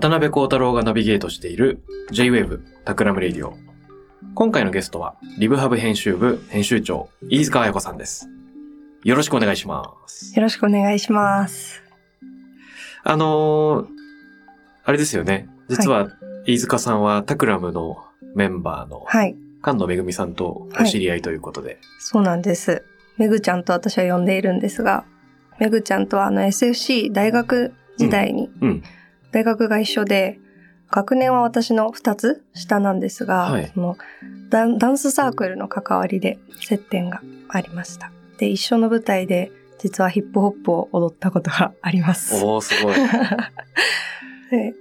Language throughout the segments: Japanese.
渡辺幸太郎がナビゲートしている J-Wave タクラム Radio。今回のゲストは、リブハブ編集部編集長、飯塚彩子さんです。よろしくお願いします。よろしくお願いします。あのー、あれですよね。実は、飯塚さんはタクラムのメンバーのはい。菅野めぐみさんとお知り合いということで。そうなんです。めぐちゃんと私は呼んでいるんですが、めぐちゃんとはあの SFC 大学時代に、うん。大学が一緒で、学年は私の2つ下なんですが、はいそのダンダンスサークルの関わりで接点がありました。で、一緒の舞台で実はヒップホップを踊ったことがあります。おー、すごい。で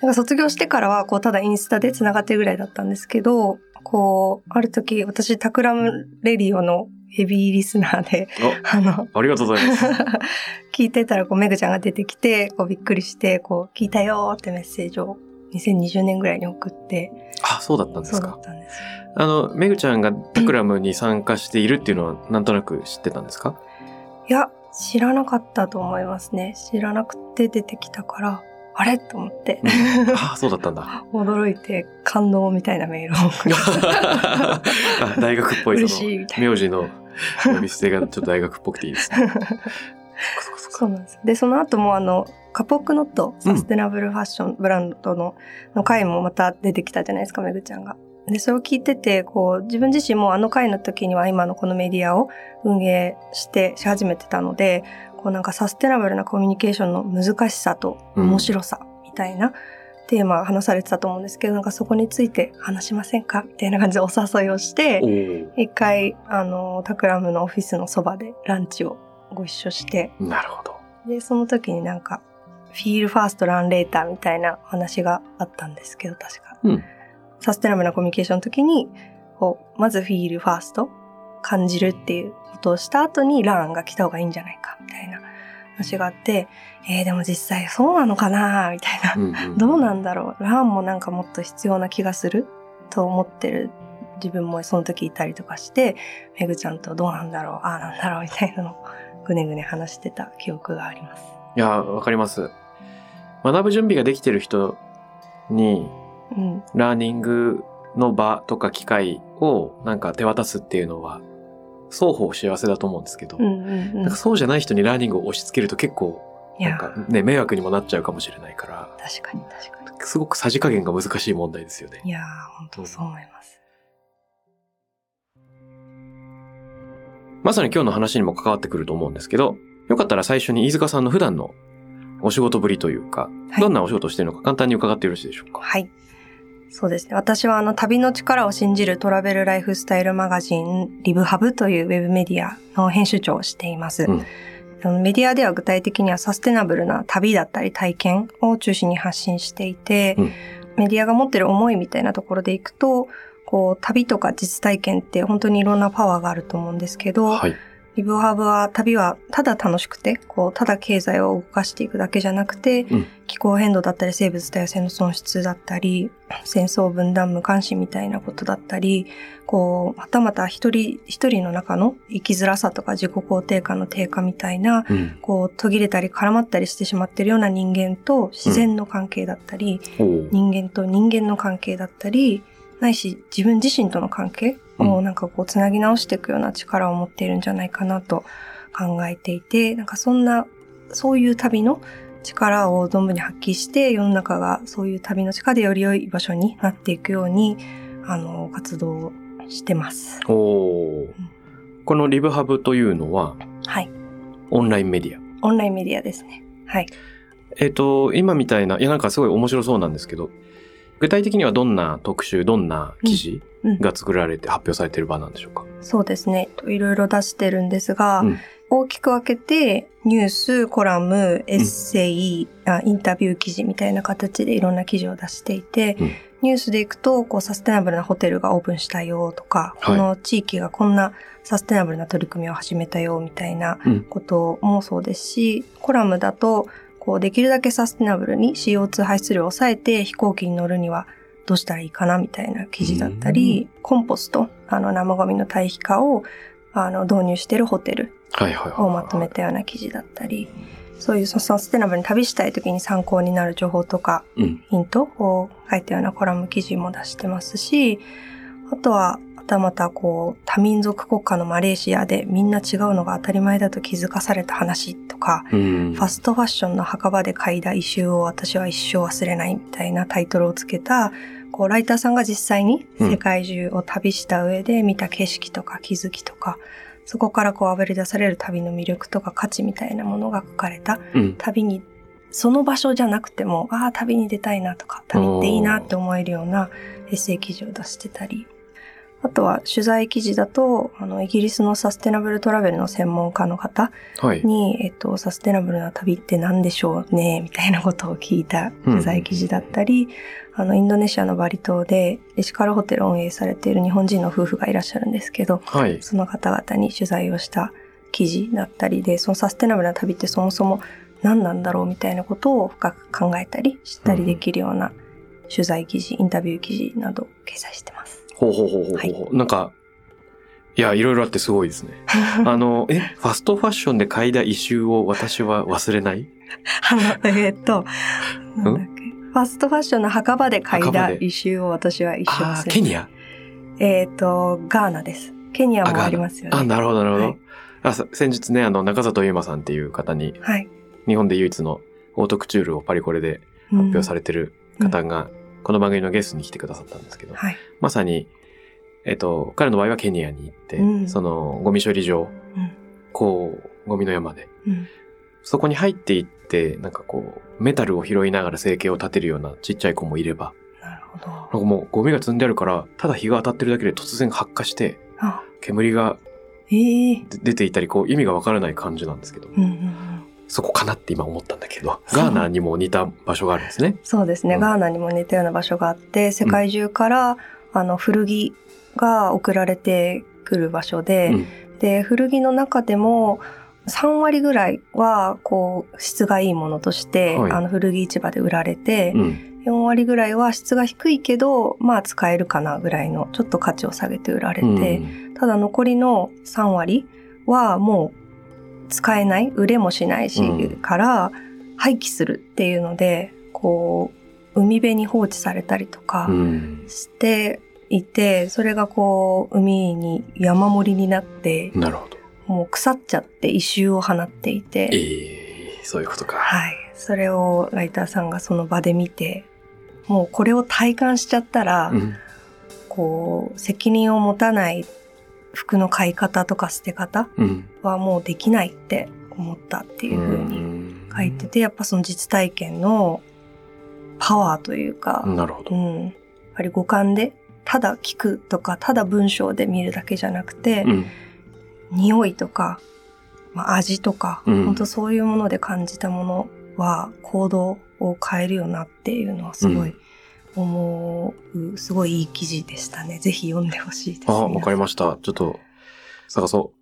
なんか卒業してからは、こう、ただインスタで繋がってるぐらいだったんですけど、こう、ある時、私、タクラムレディオのヘビーリスナーで、あの、お、ありがとうございます。聞いてたら、こう、メグちゃんが出てきて、こう、びっくりして、こう、聞いたよーってメッセージを2020年ぐらいに送って、あ、そうだったんでそうだすかっ。たんです。あの、めぐちゃんがタクラムに参加しているっていうのは、なんとなく知ってたんですか？いや、知らなかったと思いますね。知らなくて出てきたから、あれ？と思って、あ、そうだったんだ。驚いて感動みたいなメールを送り あ大学っぽい嬉その名字の呼び捨てがちょっと大学っぽくていいですね。そうなんです。で、その後もあの、カポックノット、サステナブルファッションブランドの、の回もまた出てきたじゃないですか、めぐちゃんが。で、それを聞いてて、こう、自分自身もあの回の時には今のこのメディアを運営して、し始めてたので、こうなんかサステナブルなコミュニケーションの難しさと面白さみたいなテーマが話されてたと思うんですけど、なんかそこについて話しませんかみたいな感じでお誘いをして一回、あの、タクラムのオフィスのそばでランチをご一緒して、なるほど。で、その時になんか、フィールファーストランレーターみたいなお話があったんですけど、確か。うんサステナブルなコミュニケーションの時に、こう、まずフィールファースト、感じるっていうことをした後にランが来た方がいいんじゃないか、みたいな話があって、えー、でも実際そうなのかなみたいな。うんうんどうなんだろうランもなんかもっと必要な気がすると思ってる自分もその時いたりとかして、めぐちゃんとどうなんだろうああなんだろうみたいなのをぐねぐね話してた記憶があります。いや、わかります。学ぶ準備ができてる人に、うん。ラーニングの場とか機会をなんか手渡すっていうのは、双方幸せだと思うんですけど、うんうんうん。なんかそうじゃない人にラーニングを押し付けると結構、なんかね、迷惑にもなっちゃうかもしれないから、確かに確かに。すごくさじ加減が難しい問題ですよね。いやー、本当そう思います。まさに今日の話にも関わってくると思うんですけど、よかったら最初に飯塚さんの普段のお仕事ぶりというか、はいどんなお仕事をしているのか簡単に伺ってよろしいでしょうか？はい。そうですね。私はあの旅の力を信じるトラベルライフスタイルマガジンリブハブというウェブメディアの編集長をしています。うんメディアでは具体的にはサステナブルな旅だったり体験を中心に発信していて、うんメディアが持ってる思いみたいなところでいくと、こう旅とか実体験って本当にいろんなパワーがあると思うんですけど、はい。リブハブは旅はただ楽しくて、こう、ただ経済を動かしていくだけじゃなくて、うん。気候変動だったり生物多様性の損失だったり、戦争分断無関心みたいなことだったり、こう、またまた一人一人の中の生きづらさとか自己肯定感の低下みたいな、うん。こう、途切れたり絡まったりしてしまっているような人間と自然の関係だったり、おー人間と人間の関係だったり、ないし自分自身との関係をなんかこうつなぎ直していくような力を持っているんじゃないかなと考えていて、なんかそんな、そういう旅の力を存分に発揮して世の中がそういう旅の力でより良い場所になっていくように、あの、活動してます。おーこのリブハブというのは、はい。オンラインメディア？オンラインメディアですね。はい。えっ、と、今みたいな、いやなんかすごい面白そうなんですけど、具体的にはどんな特集、どんな記事うん。うん。が作られて発表されている場なんでしょうか、そうですね。いろいろ出してるんですが、うん。大きく分けて、ニュース、コラム、エッセイ、あインタビュー記事みたいな形でいろんな記事を出していて、うん。ニュースでいくと、こう、サステナブルなホテルがオープンしたよとか、はい。この地域がこんなサステナブルな取り組みを始めたよみたいなうん。こともそうですし、コラムだと、こう、できるだけサステナブルに CO2 排出量を抑えて飛行機に乗るにはどうしたらいいかなみたいな記事だったり、コンポスト、あの生ゴミの堆肥化をあの導入しているホテル。をまとめたような記事だったり、そういうサステナブルに旅したい時に参考になる情報とかうん。ヒントを書いたようなコラム記事も出してますし、あとは、またまたこう、多民族国家のマレーシアでみんな違うのが当たり前だと気づかされた話とか、うん。ファストファッションの墓場で嗅いだ異臭を私は一生忘れないみたいなタイトルをつけた、こう、ライターさんが実際に世界中を旅した上で見た景色とか気づきとか、そこからこう、あぶり出される旅の魅力とか価値みたいなものが書かれたうん。旅に、その場所じゃなくても、ああ、旅に出たいなとか、旅っていいなって思えるようなエッセイ記事を出してたり、あとは取材記事だと、あの、イギリスのサステナブルトラベルの専門家の方はい。に、えっと、サステナブルな旅って何でしょうね、みたいなことを聞いた取材記事だったり、あの、インドネシアのバリ島でエシカルホテルを運営されている日本人の夫婦がいらっしゃるんですけど、はい。その方々に取材をした記事だったりで、そのサステナブルな旅ってそもそも何なんだろうみたいなことを深く考えたり、知ったりできるような取材記事、インタビュー記事など掲載してます。ほうほうほうほうほう。なんか、いや、いろいろあってすごいですね。あの、え、ファストファッションで嗅いだ異臭を私は忘れない？あの、えーっと、なんだっけ？ファストファッションの墓場で嗅いだ異臭を私は一生ああ、忘れケニア？えーっと、ガーナです。ケニアもありますよね。あ、なるほど、なるほど。はいあさ先日ね、あの、中里優馬さんっていう方に、はい。日本で唯一のオートクチュールをパリコレで発表されれてる方が、この番組のゲストに来てくださったんですけど、はい。まさに、えっと、彼の場合はケニアに行って、うんその、ゴミ処理場、うんこう、ゴミの山で、うん。そこに入っていって、なんかこう、メタルを拾いながら生計を立てるようなちっちゃい子もいれば、なるほど。なんかもうゴミが積んであるから、ただ日が当たってるだけで突然発火して、あ、煙がええ出ていたり、こう、意味がわからない感じなんですけど、うんうんうん。そこかなって今思ったんだけど、ガーナにも似た場所があるんですね。そうですね、うん。ガーナにも似たような場所があって、世界中から、あの、古着が送られてくる場所で、うん。で、古着の中でも、3割ぐらいは、こう、質がいいものとして、はい。あの、古着市場で売られて、うん。4割ぐらいは質が低いけど、まあ使えるかなぐらいの、ちょっと価値を下げて売られて、うん。ただ残りの3割はもう使えない、売れもしないし、うんから廃棄するっていうので、こう、海辺に放置されたりとかうん。していて、それがこう、海に山盛りになって、なるほど。もう腐っちゃって異臭を放っていて、ええそういうことか。はい。それをライターさんがその場で見て、もうこれを体感しちゃったら、うん。こう、責任を持たない服の買い方とか捨て方うん。はもうできないって思ったっていうふうにん書いてて、やっぱその実体験のパワーというか、なるほどう。ん。やっぱり五感で、ただ聞くとか、ただ文章で見るだけじゃなくて、うん。匂いとか、まあ、味とか、うん本当そういうもので感じたものは行動を変えるよなっていうのはすごい思う、すごいいい記事でしたね。ぜひ読んでほしいです。あ、わかりましした。ちょっと、探そう。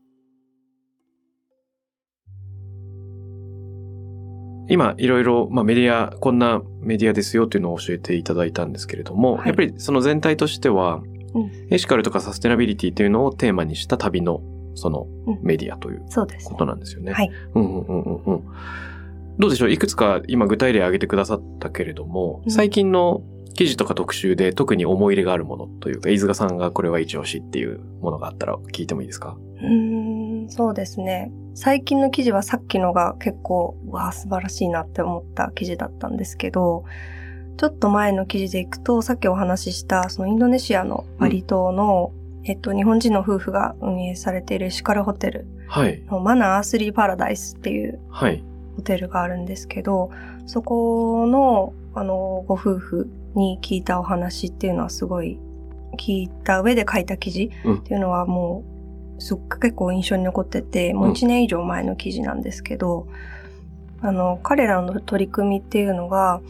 今、いろいろ、まあ、メディア、こんなメディアですよっていうのを教えていただいたんですけれども、はいやっぱりその全体としては、うんエシカルとかサステナビリティというのをテーマにした旅の、そのうんメディアというそうですね。ことなんですよね。はい。うんうんうんうんうん。どうでしょう？いくつか今具体例挙げてくださったけれども、うん。最近の記事とか特集で特に思い入れがあるものというか、飯塚さんがこれは一押しっていうものがあったら聞いてもいいですか？うーん、そうですね。最近の記事はさっきのが結構、うわあ、素晴らしいなって思った記事だったんですけど、ちょっと前の記事でいくと、さっきお話しした、そのインドネシアのバリ島の、うん、えっと、日本人の夫婦が運営されているエシカルホテルのマナーアースリーパラダイスっていうホテルがあるんですけど、そこの、あの、ご夫婦に聞いたお話っていうのはすごい聞いた上で書いた記事っていうのはもう、すっごく結構印象に残ってて、もう1年以上前の記事なんですけど、あの、彼らの取り組みっていうのが、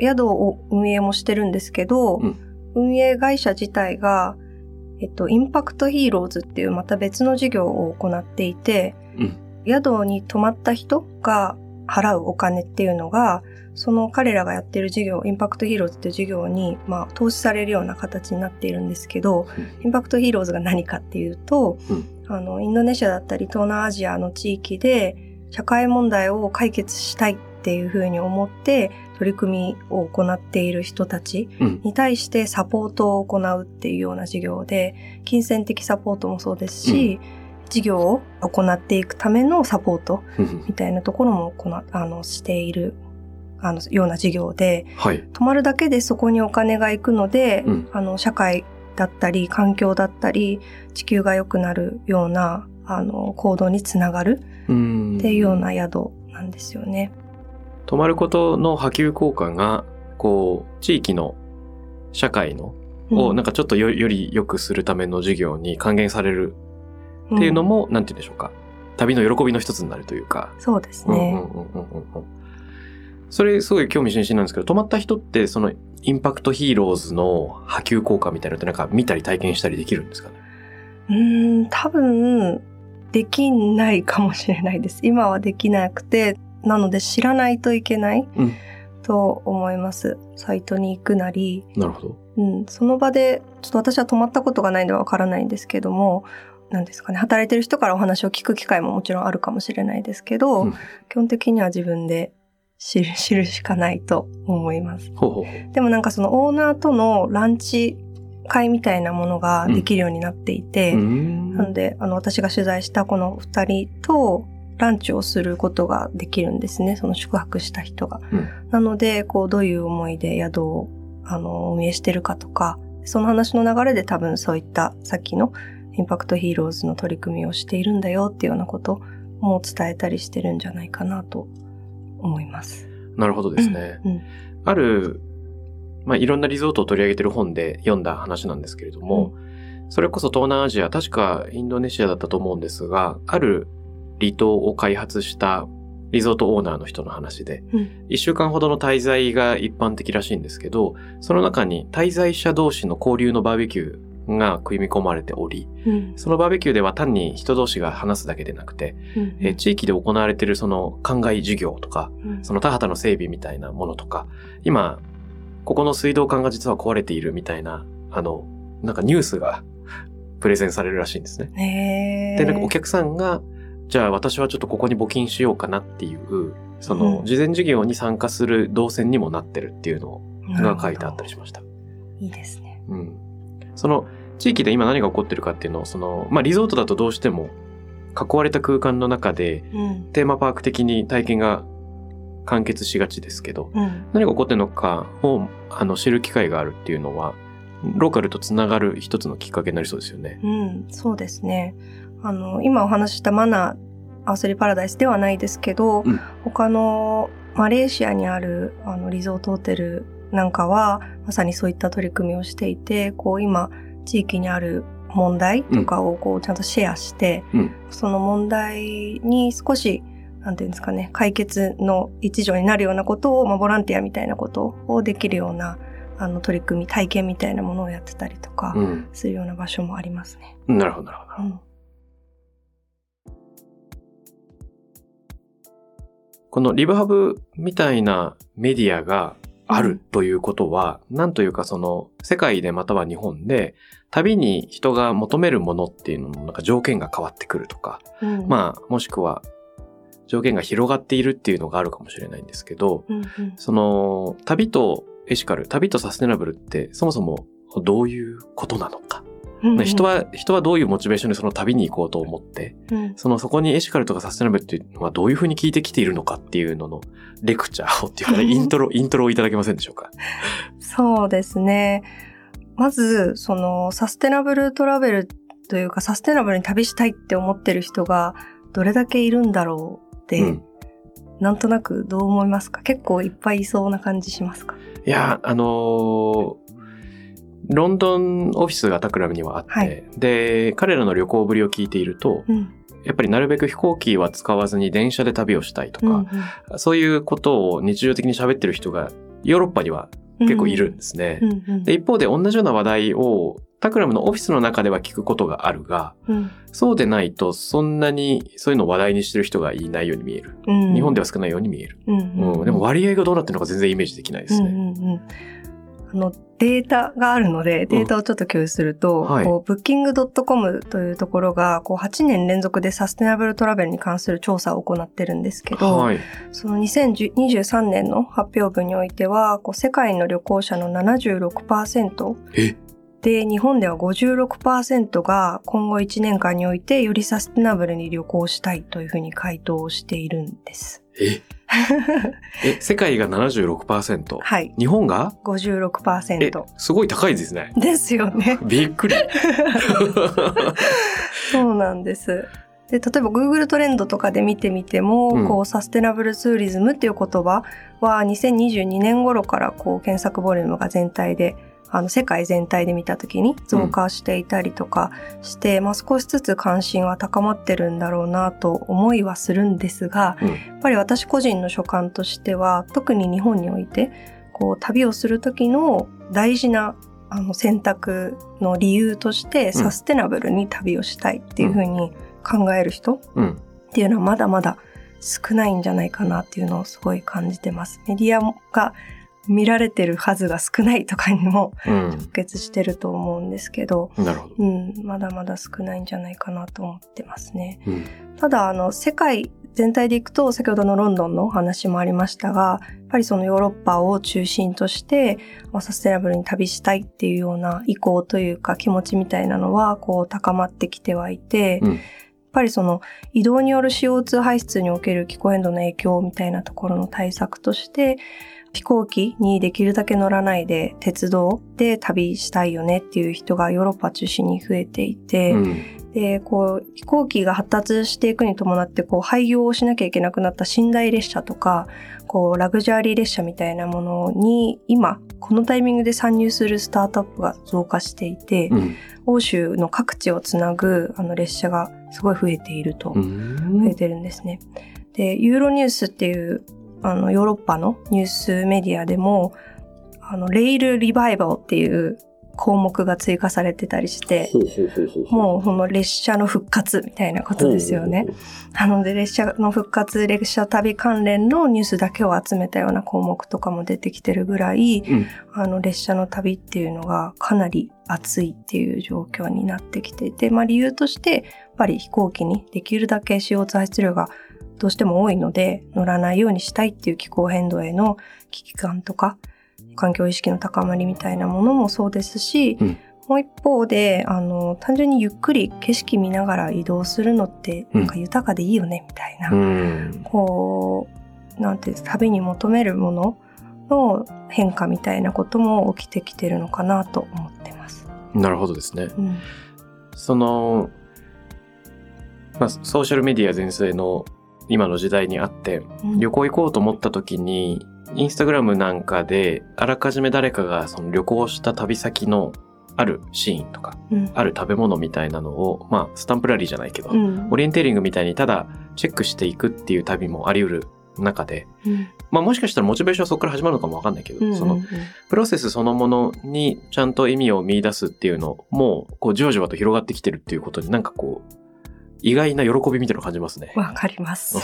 宿を運営もしてるんですけど、うん、運営会社自体が、えっと、インパクトヒーローズっていうまた別の事業を行っていて、うん、宿に泊まった人が払うお金っていうのが、その彼らがやってる事業、インパクトヒーローズっていう事業に、まあ、投資されるような形になっているんですけど、うん、インパクトヒーローズが何かっていうと、うん、あの、インドネシアだったり東南アジアの地域で社会問題を解決したいっていうふうに思って取り組みを行っている人たちに対してサポートを行うっていうような事業で、金銭的サポートもそうですし、うん、事業を行っていくためのサポートみたいなところも行あのしているあのような事業で、はい、泊まるだけでそこにお金が行くので、うん、あの社会だったり環境だったり地球が良くなるようなあの行動につながるっていうような宿なんですよね。泊まることの波及効果が、こう、地域の社会の、をなんかちょっとよより良くするための事業に還元されるっていうのも、うん、なんて言うんでしょうか。旅の喜びの一つになるというか。そうですね。それすごい興味津々なんですけど、泊まった人ってそのインパクトヒーローズの波及効果みたいなのってなんか見たり体験したりできるんですかね？うん、多分、できないかもしれないです。今はできなくて、なので知らないといけない、うん、と思います。サイトに行くなり。なるほど。うん、その場で、ちょっと私は泊まったことがないんでわからないんですけども、なんですかね、働いてる人からお話を聞く機会ももちろんあるかもしれないですけど、うん、基本的には自分で知る、知るしかないと思います。ほうほうでもなんかそのオーナーとのランチ会みたいなものができるようになっていて、うん、なので、あの、私が取材したこの二人と、ランチをすることができるんですね。その宿泊した人が。うん、なので、こう、どういう思いで宿を、あの、運営してるかとか、その話の流れで多分そういったさっきのインパクトヒーローズの取り組みをしているんだよっていうようなことも伝えたりしてるんじゃないかなと思います。なるほどですね。うんうん、ある、まあ、いろんなリゾートを取り上げてる本で読んだ話なんですけれども、うん、それこそ東南アジア、確かインドネシアだったと思うんですが、ある離島を開発したリゾートオーナーの人の話で、うん、1週間ほどの滞在が一般的らしいんですけど、その中に滞在者同士の交流のバーベキューが組み込まれており、うん、そのバーベキューでは単に人同士が話すだけでなくて、うん、え地域で行われているその灌漑事業とか、その田畑の整備みたいなものとか、今、ここの水道管が実は壊れているみたいな、あの、なんかニュースが プレゼンされるらしいんですね。で、なんかお客さんがじゃあ私はちょっとここに募金しようかなっていう、その、事前事業に参加する動線にもなってるっていうのが書いてあったりしました。いいですね。うん。その、地域で今何が起こってるかっていうのを、その、まあ、リゾートだとどうしても、囲われた空間の中で、うん、テーマパーク的に体験が完結しがちですけど、うん、何が起こってるのかをあの知る機会があるっていうのは、ローカルとつながる一つのきっかけになりそうですよね。うん、そうですね。あの、今お話したマナー、アースリーパラダイスではないですけど、うん、他のマレーシアにあるあのリゾートホテルなんかは、まさにそういった取り組みをしていて、こう今、地域にある問題とかをこうちゃんとシェアして、うん、その問題に少し、なんていうんですかね、解決の一助になるようなことを、まあ、ボランティアみたいなことをできるような、あの取り組み、体験みたいなものをやってたりとか、するような場所もありますね。うん、なるほど、なるほど。うんこのリブハブみたいなメディアがあるということは、なんというかその世界でまたは日本で旅に人が求めるものっていうののなんか条件が変わってくるとか、うん、まあもしくは条件が広がっているっていうのがあるかもしれないんですけど、うんうん、その旅とエシカル、旅とサステナブルってそもそもどういうことなのかうんうん人は、人はどういうモチベーションでその旅に行こうと思って、うんそのそこにエシカルとかサステナブルっていうのはどういうふうに聞いてきているのかっていうののレクチャーをっていうかね、イントロ、イントロをいただけませんでしょうか？そうですね。まず、その、サステナブルトラベルというか、サステナブルに旅したいって思ってる人が、どれだけいるんだろうって、うん。なんとなくどう思いますか？結構いっぱいいそうな感じしますか？いや、あのーロンドンオフィスがタクラムにはあって、はいで、彼らの旅行ぶりを聞いていると、うん。やっぱりなるべく飛行機は使わずに電車で旅をしたいとうんか、そういうことを日常的に喋ってる人がヨーロッパにはうん結構いるんですね。うんうんで、一方で同じような話題をタクラムのオフィスの中では聞くことがあるが、うんそうでないとそんなにそういうのを話題にしてる人がいないように見える。うん日本では少ないように見える。うんうん、でも割合がどうなってるのか全然イメージできないですね。うんうんうんあの、データがあるので、データをちょっと共有すると、はいこう、booking.com というところが、こう、8年連続でサステナブルトラベルに関する調査を行ってるんですけど、はい。その2023年の発表文においては、こう世界の旅行者の76%え？で、日本では56%が今後1年間においてよりサステナブルに旅行したいというふうに回答しているんです。え？え、世界が76%。はい。日本が？え56%。、すごい高いですね。ですよね。びっくり。そうなんです。で、例えば Google トレンドとかで見てみても、うんこう、サステナブルツーリズムっていう言葉は2022年頃からこう、検索ボリュームが全体で、あの、世界全体で見たときに増加していたりとかして、まあ少しずつ関心は高まってるんだろうなと思いはするんですが、うんやっぱり私個人の所感としては、特に日本において、こう、旅をする時の大事なあの選択の理由として、サステナブルに旅をしたいっていうふうに考える人うん。っていうのはまだまだ少ないんじゃないかなっていうのをすごい感じてます。メディアが見られてる数が少ないとかにもうん。直結してると思うんですけど、なるほど。うん、まだまだ少ないんじゃないかなと思ってますね。うん。ただ、あの、世界全体でいくと、先ほどのロンドンのお話もありましたが、やっぱりそのヨーロッパを中心として、まあサステナブルに旅したいっていうような意向というか気持ちみたいなのは、こう高まってきてはいて、うんやっぱりその移動による CO2 排出における気候変動の影響みたいなところの対策として、飛行機にできるだけ乗らないで鉄道で旅したいよねっていう人がヨーロッパ中心に増えていて、うん。で、こう、飛行機が発達していくに伴って、こう、廃業をしなきゃいけなくなった寝台列車とか、こう、ラグジュアリー列車みたいなものに、今、このタイミングで参入するスタートアップが増加していて、うん。欧州の各地をつなぐ、あの、列車がすごい増えていると、うん増えてるんですね。で、ユーロニュースっていう、あの、ヨーロッパのニュースメディアでも、あの、レイルリバイバルっていう項目が追加されてたりして。もうその列車の復活みたいなことですよね。なので列車の復活、列車旅関連のニュースだけを集めたような項目とかも出てきてるぐらい、うん。あの列車の旅っていうのがかなり熱いっていう状況になってきていて、まあ理由として、やっぱり飛行機にできるだけ CO2 排出量がどうしても多いので乗らないようにしたいっていう気候変動への危機感とか、環境意識の高まりみたいなものもそうですし、うんもう一方で、あの、単純にゆっくり景色見ながら移動するのって、なんか豊かでいいよね、みたいな。うん。こう、なんていうんです旅に求めるものの変化みたいなことも起きてきてるのかなと思ってます。なるほどですね。うん。その、まあ、ソーシャルメディア全盛の今の時代にあって、うん。旅行行こうと思った時に、インスタグラムなんかで、あらかじめ誰かがその旅行した旅先のあるシーンとか、うん。ある食べ物みたいなのを、まあ、スタンプラリーじゃないけど、うん。オリエンテーリングみたいにただチェックしていくっていう旅もあり得る中で、うん。まあもしかしたらモチベーションはそこから始まるのかもわかんないけど、うん。そのプロセスそのものにちゃんと意味を見出すっていうのも、こうじわじわと広がってきてるっていうことになんかこう、意外な喜びみたいな感じますね。わかります。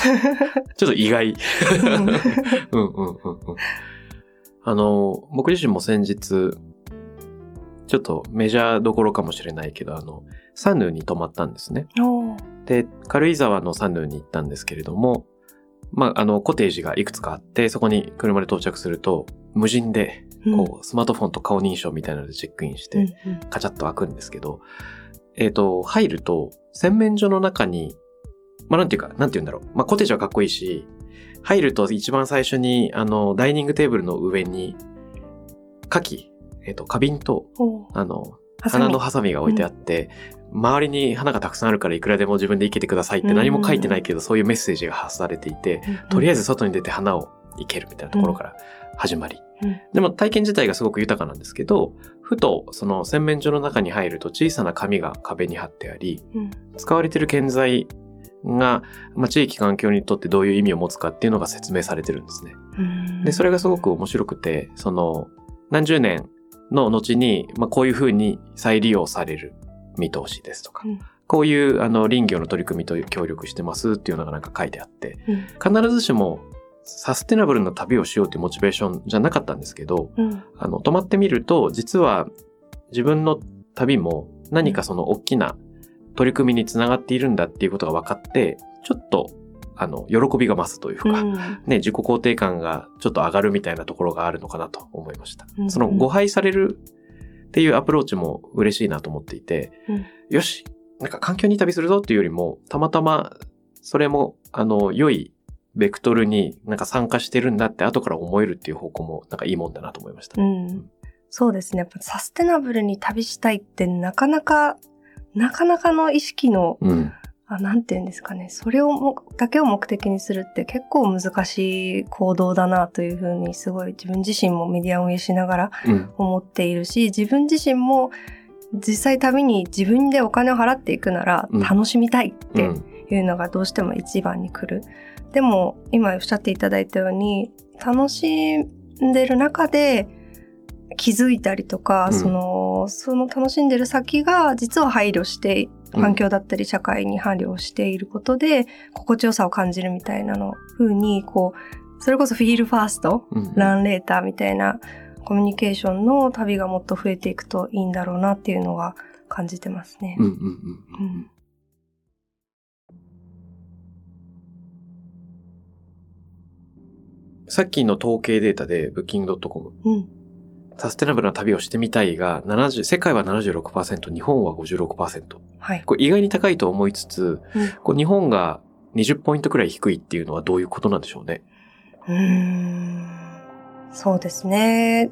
ちょっと意外。うんうんうんうんうん。あの、僕自身も先日、ちょっとメジャーどころかもしれないけど、あの、サヌーに泊まったんですね。で、軽井沢のサヌーに行ったんですけれども、まあ、あの、コテージがいくつかあって、そこに車で到着すると、無人で、こう、スマートフォンと顔認証みたいなのでチェックインして、カチャッと開くんですけど、えっ、と、入ると、洗面所の中に、まあ、なんていうか、なんて言うんだろう。まあ、コテージはかっこいいし、入ると一番最初に、あの、ダイニングテーブルの上に、牡蠣、えっ、と、花瓶と、あの、花のハサミが置いてあって、周りに花がたくさんあるからいくらでも自分で生けてくださいって何も書いてないけど、そういうメッセージが発されていて、とりあえず外に出て花を生けるみたいなところから始まり。うん。でも体験自体がすごく豊かなんですけど、ふとその洗面所の中に入ると小さな紙が壁に貼ってあり、うん。使われている建材が、まあ、地域環境にとってどういう意味を持つかっていうのが説明されてるんですね。うん。で、それがすごく面白くて、その、何十年の後に、まあ、こういうふうに再利用される見通しですとか、うん。こういう、あの、林業の取り組みと協力してますっていうのがなんか書いてあって、うん。必ずしもサステナブルな旅をしようっていうモチベーションじゃなかったんですけど、うん。あの、泊まってみると、実は自分の旅も何かその大きな取り組みにつながっているんだっていうことが分かって、ちょっと、あの、喜びが増すというか、うん。ね、自己肯定感がちょっと上がるみたいなところがあるのかなと思いました。うん。その誤配されるっていうアプローチも嬉しいなと思っていて、うん。よし、なんか環境に旅するぞっていうよりも、たまたまそれも、あの、良いベクトルになんか参加してるんだって後から思えるっていう方向もなんかいいもんだなと思いました。うんそうですね。やっぱサステナブルに旅したいってなかなか、なかなかの意識の、うん。あなんて言うんですかね。それをも、だけを目的にするって結構難しい行動だなというふうにすごい自分自身もメディア運営しながらうん。思っているし、自分自身も実際旅に自分でお金を払っていくならうん楽しみたいってうん。いうのがどうしても一番に来る。でも今おっしゃっていただいたように楽しんでる中で気づいたりとか、うんそのその楽しんでる先が実は配慮してうん環境だったり社会に配慮していることで心地よさを感じるみたいなの風にこうそれこそフィールファーストうん。ランレーターみたいなコミュニケーションの旅がもっと増えていくといいんだろうなっていうのは感じてますね。うんうんうんううん。さっきの統計データで Booking.com うんサステナブルな旅をしてみたいが70、世界は76%、日本は56%。はい。これ意外に高いと思いつつ、うんこう日本が20ポイントくらい低いっていうのはどういうことなんでしょうね？うーんそうですね。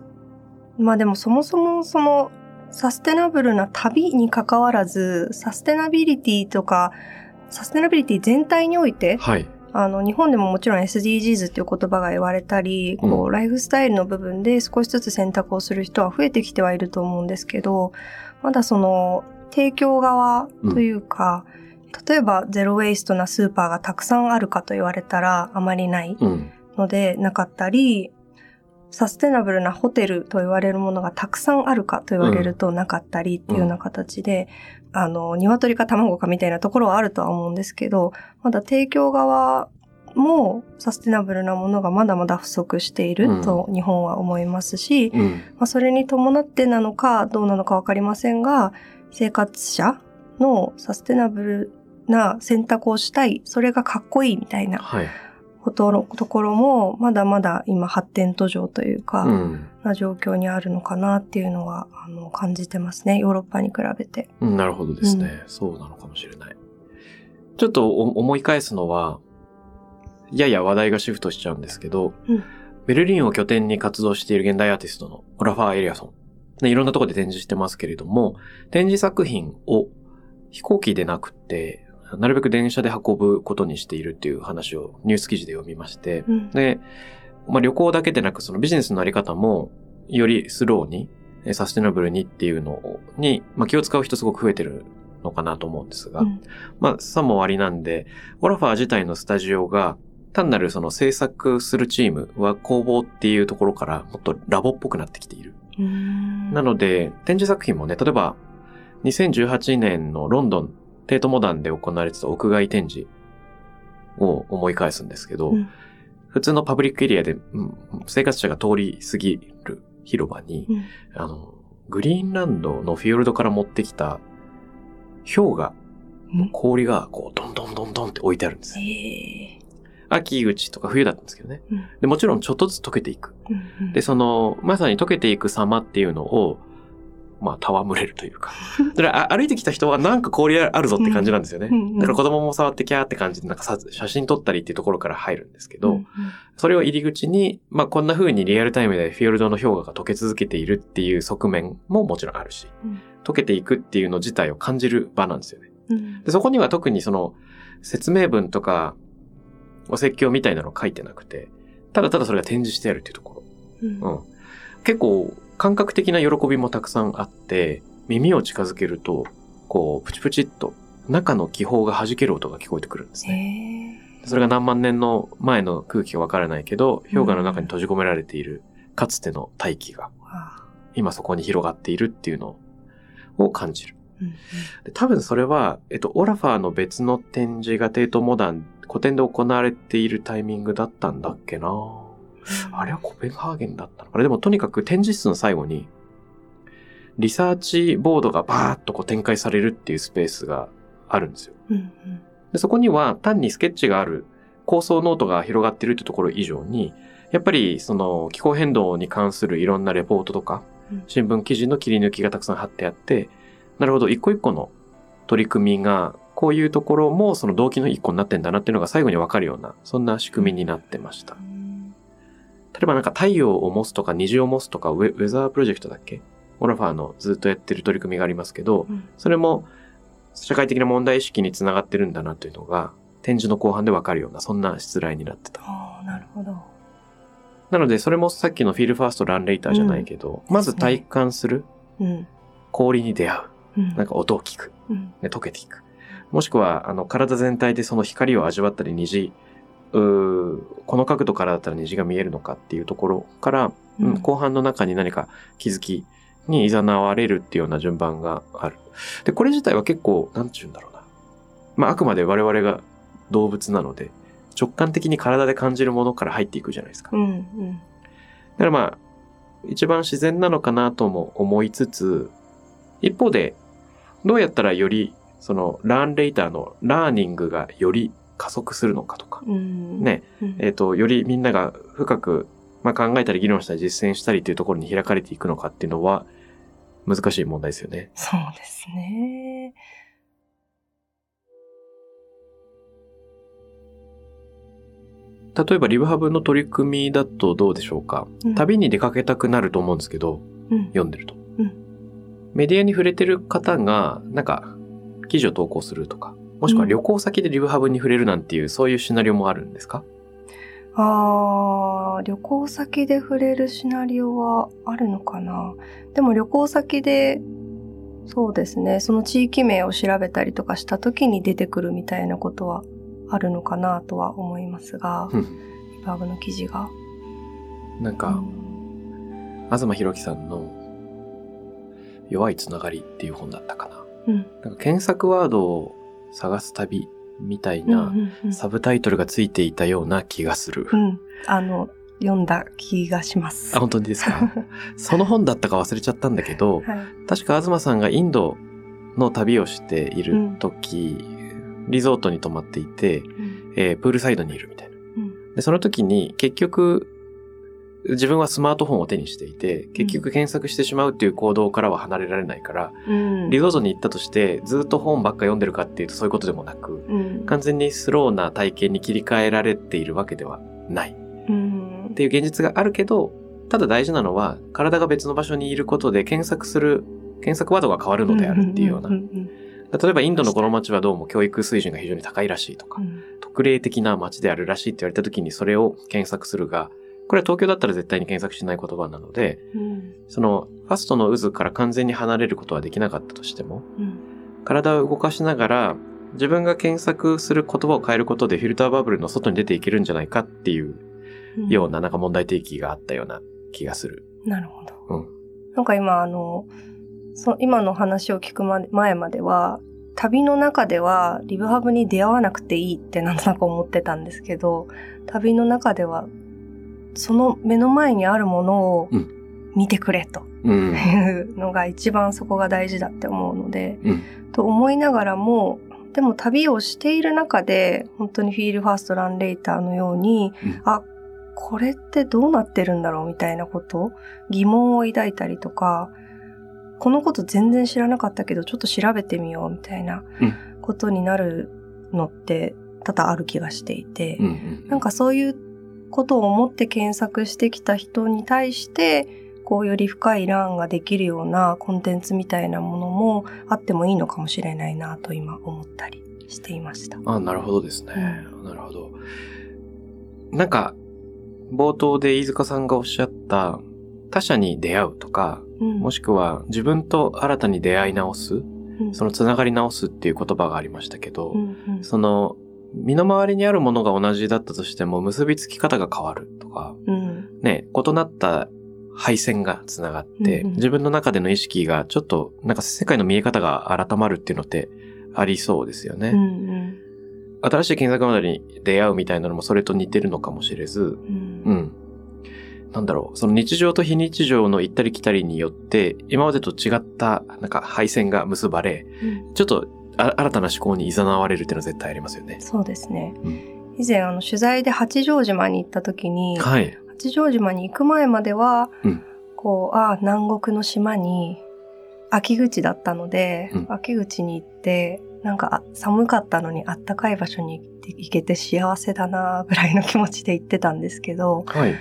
まあでもそもそもそのサステナブルな旅に関わらず、サステナビリティとか、サステナビリティ全体において、はい。あの、日本でももちろん SDGs っていう言葉が言われたり、こうう、ライフスタイルの部分で少しずつ選択をする人は増えてきてはいると思うんですけど、まだその、提供側というか、例えばゼロウェイストなスーパーがたくさんあるかと言われたらあまりないうん。のでなかったり、サステナブルなホテルと言われるものがたくさんあるかと言われるとなかったりっていうような形で、あの、鶏か卵かみたいなところはあるとは思うんですけど、まだ提供側もサステナブルなものがまだまだ不足していると日本は思いますし、うん。まあ、それに伴ってなのかどうなのかわかりませんが、生活者のサステナブルな選択をしたい、それがかっこいいみたいなはい。ことのところも、まだまだ今発展途上というか、うん。な状況にあるのかなっていうのは、あの、感じてますね。ヨーロッパに比べて。うんなるほどですね、そうなのかもしれない。ちょっとお思い返すのは、やや話題がシフトしちゃうんですけど、うんベルリンを拠点に活動している現代アーティストのオラファー・エリアソン。ねいろんなところで展示してますけれども、展示作品を飛行機でなくて、なるべく電車で運ぶことにしているっていう話をニュース記事で読みまして、うん。で、まあ、旅行だけでなくそのビジネスのあり方もよりスローに、えサステナブルにっていうのに、まあ、気を使う人すごく増えてるのかなと思うんですが、うん。まあ、さもありなんで、オラファー自体のスタジオが単なるその制作するチームは工房っていうところからもっとラボっぽくなってきている。なので、展示作品もね、例えば2018年のロンドンテートモダンで行われてた屋外展示を思い返すんですけど、うん普通のパブリックエリアで、うん生活者が通り過ぎる広場に、うんあの、グリーンランドのフィヨルドから持ってきた氷河の氷がこう、ドンドンドンドンって置いてあるんですえ。え秋口とか冬だったんですけどね。うんで、もちろんちょっとずつ溶けていく。で、その、まさに溶けていく様っていうのを、まあ、戯れるというか。だからあ歩いてきた人はなんか氷あるぞって感じなんですよね。だから子供も触ってキャーって感じで、なんかさ写真撮ったりっていうところから入るんですけど、うんそれを入り口に、まあこんな風にリアルタイムでフィヨルドの氷河が溶け続けているっていう側面ももちろんあるし、うん溶けていくっていうの自体を感じる場なんですよね。うんでそこには特にその説明文とかお説教みたいなの書いてなくて、ただただそれが展示してあるっていうとこうんろ。うん。結構感覚的な喜びもたくさんあって、耳を近づけると、こう、プチプチっと中の気泡が弾ける音が聞こえてくるんですね。へそれが何万年の前の空気かわからないけど、氷河の中に閉じ込められている、かつての大気が、今そこに広がっているっていうのを感じる。多分それは、えっと、オラファーの別の展示がテートモダン、個展で行われているタイミングだったんだっけなあれはコペンハーゲンだったのかな？でもとにかく展示室の最後に、リサーチボードがバーッとこう展開されるっていうスペースがあるんですよ。うんうんでそこには単にスケッチがある構想ノートが広がっているってところ以上に、やっぱりその気候変動に関するいろんなレポートとかうん、新聞記事の切り抜きがたくさん貼ってあって、なるほど、一個一個の取り組みが、こういうところもその動機の一個になってんだなっていうのが最後にわかるような、そんな仕組みになってました。例えばなんか太陽を模すとか虹を模すとかウェウェザープロジェクトだっけ？オラファーのずっとやってる取り組みがありますけど、うんそれも社会的な問題意識につながってるんだなというのが展示の後半でわかるようなそんな失礼になってた。なるほど。なのでそれもさっきのフィールファーストランレイターじゃないけど、まず体感する、うん。氷に出会う、うん。なんか音を聞く、うん。ね、溶けていく。もしくは、あの、体全体でその光を味わったり虹、この角度からだったら虹が見えるのかっていうところから、うんうん後半の中に何か気づきに誘われるっていうような順番がある。で、これ自体は結構、なんちゅうんだろうな。まあ、あくまで我々が動物なので、直感的に体で感じるものから入っていくじゃないですか。うん。うん。だからまあ、一番自然なのかなとも思いつつ、一方で、どうやったらより、その、ラーンレイターのラーニングがより加速するのかとか、うん。ね、うん。えっ、と、よりみんなが深く、まあ、考えたり議論したり実践したりというところに開かれていくのかっていうのは、難しい問題ですよね。そうですね。例えば、リブハブの取り組みだとどうでしょうか、うん旅に出かけたくなると思うんですけど、うん。読んでると。うんメディアに触れてる方が、なんか、記事を投稿するとか、もしくは旅行先でリブハブに触れるなんていう、そういうシナリオもあるんですか？ああ、旅行先で触れるシナリオはあるのかな？でも旅行先で、そうですね、その地域名を調べたりとかした時に出てくるみたいなことはあるのかな？とは思いますが、うんリバーブの記事が。なんか、東博樹さんの弱いつながりっていう本だったかな。うん。なんか検索ワードを探す旅みたいうん。うなんうんサブタイトルがついていたような気がする。うん。あの、読んだ気がします。あ、本当にですか？その本だったか忘れちゃったんだけど、はい。確か東さんがインドの旅をしている時、リゾートに泊まっていて、うんえープールサイドにいるみたいな。うんで、その時に結局、自分はスマートフォンを手にしていて、結局検索してしまうっていう行動からは離れられないから、うん。リゾートに行ったとして、ずっと本ばっか読んでるかっていうとそういうことでもなく、うん。完全にスローな体験に切り替えられているわけではない。うんっていう現実があるけど、ただ大事なのは、体が別の場所にいることで検索する、検索ワードが変わるのであるっていうような。例えばインドのこの街はどうも教育水準が非常に高いらしいとかう、ん特例的な街であるらしいって言われた時にそれを検索するが、これは東京だったら絶対に検索しない言葉なので、うんそのファストの渦から完全に離れることはできなかったとしても、うん体を動かしながら自分が検索する言葉を変えることでフィルターバブルの外に出ていけるんじゃないかっていううんようななんか問題提起があったような気がする。なるほど。うん。なんか今、あの、そ今の話を聞く前までは、旅の中ではリブハブに出会わなくていいってなんとなく思ってたんですけど、旅の中では、その目の前にあるものをうん見てくれとうん。いうのが一番そこが大事だって思うので、うんと思いながらも、でも旅をしている中で、本当にフィールファーストランレイターのように、うんあ、これってどうなってるんだろうみたいなこと、疑問を抱いたりとか、このこと全然知らなかったけど、ちょっと調べてみようみたいなうんことになるのって多々ある気がしていて、うんうん。なんかそういうことを思って検索してきた人に対して、こうより深いランができるようなコンテンツみたいなものもあってもいいのかもしれないなと今思ったりしていました。あ、なるほどですね。なるほど。なんか、冒頭で飯塚さんがおっしゃった、他者に出会うとか、うんもしくは自分と新たに出会い直す、うんそのつながり直すっていう言葉がありましたけど、うんうんその、身の回りにあるものが同じだったとしても結びつき方が変わるとか、うん。ね、異なった配線がつながって、うんうん。自分の中での意識がちょっと、なんか世界の見え方が改まるっていうのってありそうですよね。うんうん。新しい検索窓に出会うみたいなのもそれと似てるのかもしれず、うん。うん。なんだろう、その日常と非日常の行ったり来たりによって、今までと違った、なんか配線が結ばれ、うん。ちょっとあ新たな思考に誘われるっていうのは絶対ありますよね。そうですね。うん以前あの取材で八丈島に行った時に、はい。八丈島に行く前までは、うんこう、ああ、南国の島に、秋口だったので、うん秋口に行って、なんかあ寒かったのにあったかい場所に行けて幸せだなぐらいの気持ちで行ってたんですけど、はい。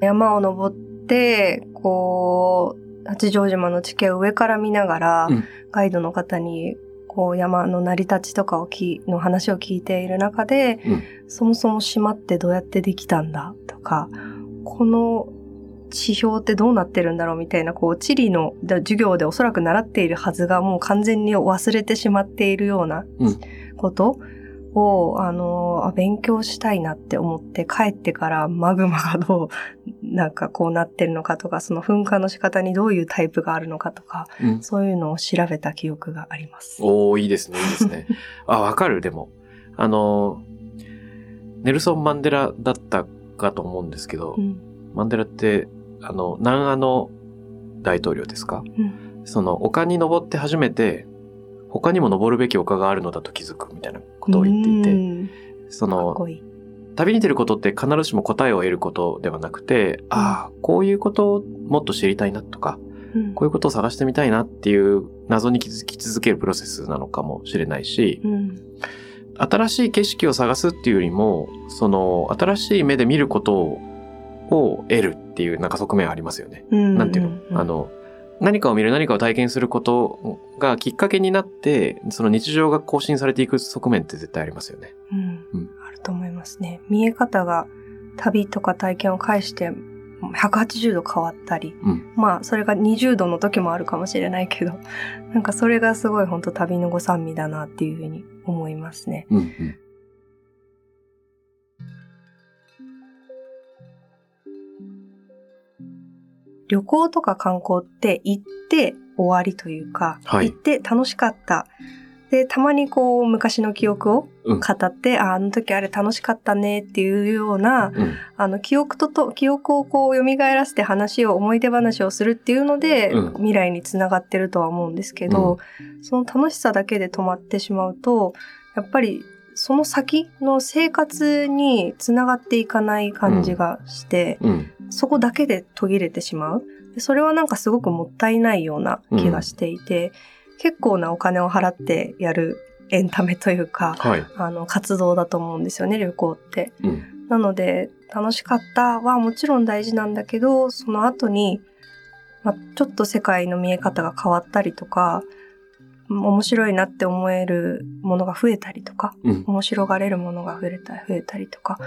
山を登って、こう、八丈島の地形を上から見ながら、うんガイドの方に、こう山の成り立ちとかをきの話を聞いている中で、うん。そもそも島ってどうやってできたんだとか、この地表ってどうなってるんだろうみたいな、こう地理のだ授業でおそらく習っているはずがもう完全に忘れてしまっているようなうん。ことを、あの、あ勉強したいなって思って帰ってからマグマがどう、なんかこうなってるのかとか、その噴火の仕方にどういうタイプがあるのかとか、うん。そういうのを調べた記憶があります。おー、いいですね、いいですね。あ、わかる、でも。あの、ネルソン・マンデラだったかと思うんですけど、うんマンデラって、あの、南アの大統領ですか？うんその、丘に登って初めて、他にも登るべき丘があるのだと気づくみたいなことを言っていて、その、こいい。旅に出ることって必ずしも答えを得ることではなくて、ああ、こういうことをもっと知りたいなとか、うん。こういうことを探してみたいなっていう謎に気づき続けるプロセスなのかもしれないし、うん。新しい景色を探すっていうよりも、その、新しい目で見ることをを得るっていうなんか側面ありますよね。うん。なんていうの、うん。あの、何かを見る何かを体験することがきっかけになって、その日常が更新されていく側面って絶対ありますよね。うんうんあると思いますね。見え方が旅とか体験を介して180度変わったり、うん。まあそれが20度の時もあるかもしれないけど、なんかそれがすごい本当旅のご賛美だなっていうふうに思いますね。うん、うん。旅行とか観光って行って終わりというか、はい行って楽しかった。で、たまにこう昔の記憶をうん語って、ああの時あれ楽しかったねっていうような、うん。あの、記憶とと、記憶をこう蘇らせて話を、思い出話をするっていうので、うん未来につながってるとは思うんですけど、その楽しさだけで止まってしまうと、やっぱりその先の生活につながっていかない感じがして、うん。そこだけで途切れてしまう。でそれはなんかすごくもったいないような気がしていて、結構なお金を払ってやるエンタメというか、はい。あの、活動だと思うんですよね、旅行って。うん。なので、楽しかったはもちろん大事なんだけど、その後に、まあ、ちょっと世界の見え方が変わったりとか、面白いなって思えるものが増えたりとか、うん。面白がれるものが増えた増えたりとか、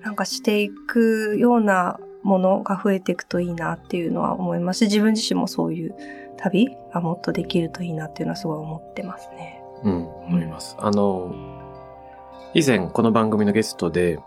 なんかしていくようなものが増えていくといいなっていうのは思いますし、自分自身もそういう旅がもっとできるといいなっていうのはすごい思ってますね。うん。思います。あの、以前この番組のゲストで、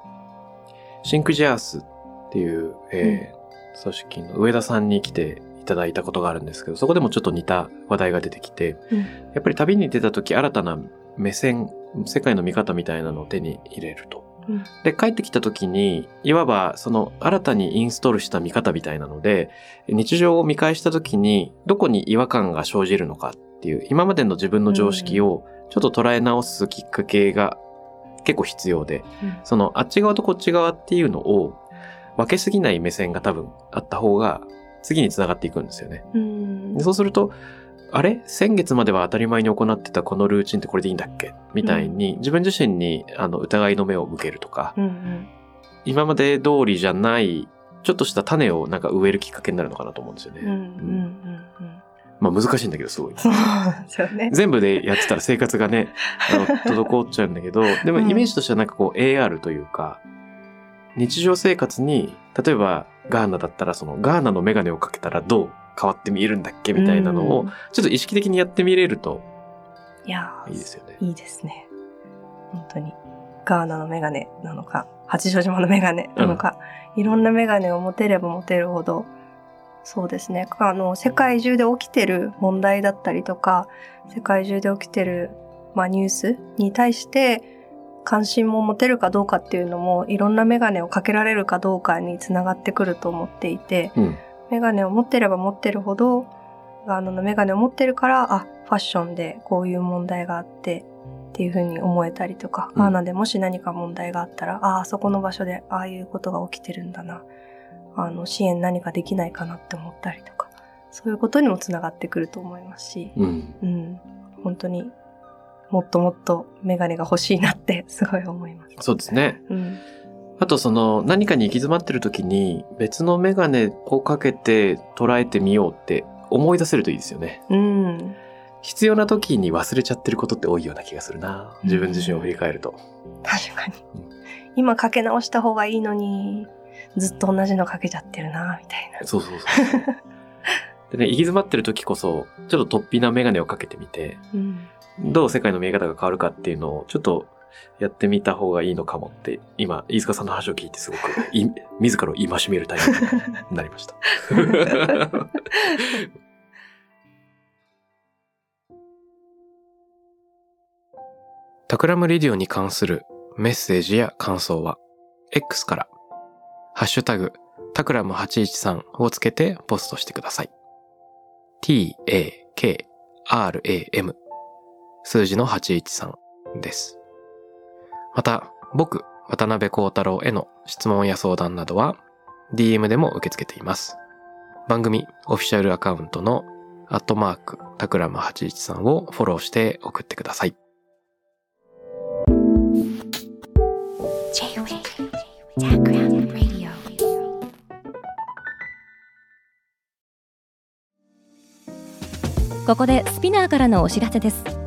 シンクジャースっていう、えー組織の上田さんに来ていただいたことがあるんですけど、そこでもちょっと似た話題が出てきて、うん。やっぱり旅に出た時新たな目線、世界の見方みたいなのを手に入れると。うん。で、帰ってきた時に、いわばその新たにインストールした見方みたいなので、日常を見返した時にどこに違和感が生じるのかっていう、今までの自分の常識をちょっと捉え直すきっかけが結構必要で、うん。そのあっち側とこっち側っていうのを分けすぎない目線が多分あった方が次に繋がっていくんですよね。そうすると、あれ？先月までは当たり前に行ってたこのルーチンってこれでいいんだっけ？みたいに、自分自身にあの疑いの目を向けるとか、うんうん。今まで通りじゃない、ちょっとした種をなんか植えるきっかけになるのかなと思うんですよね。うんうんうんうん。まあ難しいんだけど、すごい。そうなんですよね。全部でやってたら生活がね、あの、滞っちゃうんだけど、でもうん。イメージとしてはなんかこう AR というか、日常生活に、例えばガーナだったらそのガーナのメガネをかけたらどう変わって見えるんだっけみたいなのをうん、ちょっと意識的にやってみれるといやーいいですよね。いいですね。本当に。ガーナのメガネなのか、八丈島のメガネなのか、いろんなメガネを持てれば持てるほど、そうですね。あの、世界中で起きてる問題だったりとか、世界中で起きてる、まあ、ニュースに対して、関心も持てるかどうかっていうのも、いろんなメガネをかけられるかどうかにつながってくると思っていて、うん。メガネを持ってれば持ってるほど、ガーナのメガネを持ってるから、あ、ファッションでこういう問題があって、っていうふうに思えたりとか、うんガーナでもし何か問題があったら、ああ、そこの場所でああいうことが起きてるんだな。あの、支援何かできないかなって思ったりとか、そういうことにもつながってくると思いますし、うん。うん、本当にもっともっとメガネが欲しいなって すごい思います。そうですね。うん。あとその何かに行き詰まってる時に別のメガネをかけて捉えてみようって思い出せるといいですよね。うん。必要な時に忘れちゃってることって多いような気がするな。自分自身を振り返ると。確かにうん。今かけ直した方がいいのに、ずっと同じのかけちゃってるな、みたいな。そうそうそう。でね、行き詰まってる時こそ、ちょっと突飛なメガネをかけてみて、うん。どう世界の見え方が変わるかっていうのを、ちょっとやってみた方がいいのかもって、今、飯塚さんの話を聞いてすごく、い自らを戒めるタイミングになりました。タクラムレディオに関するメッセージや感想は、X から、ハッシュタグ、タクラム813をつけてポストしてください。t-a-k-r-a-m 数字の813です。また、僕、渡邉康太郎への質問や相談などは、DM でも受け付けています。番組オフィシャルアカウントのアットマークタクラム813をフォローして送ってください。ここでスピナーからのお知らせです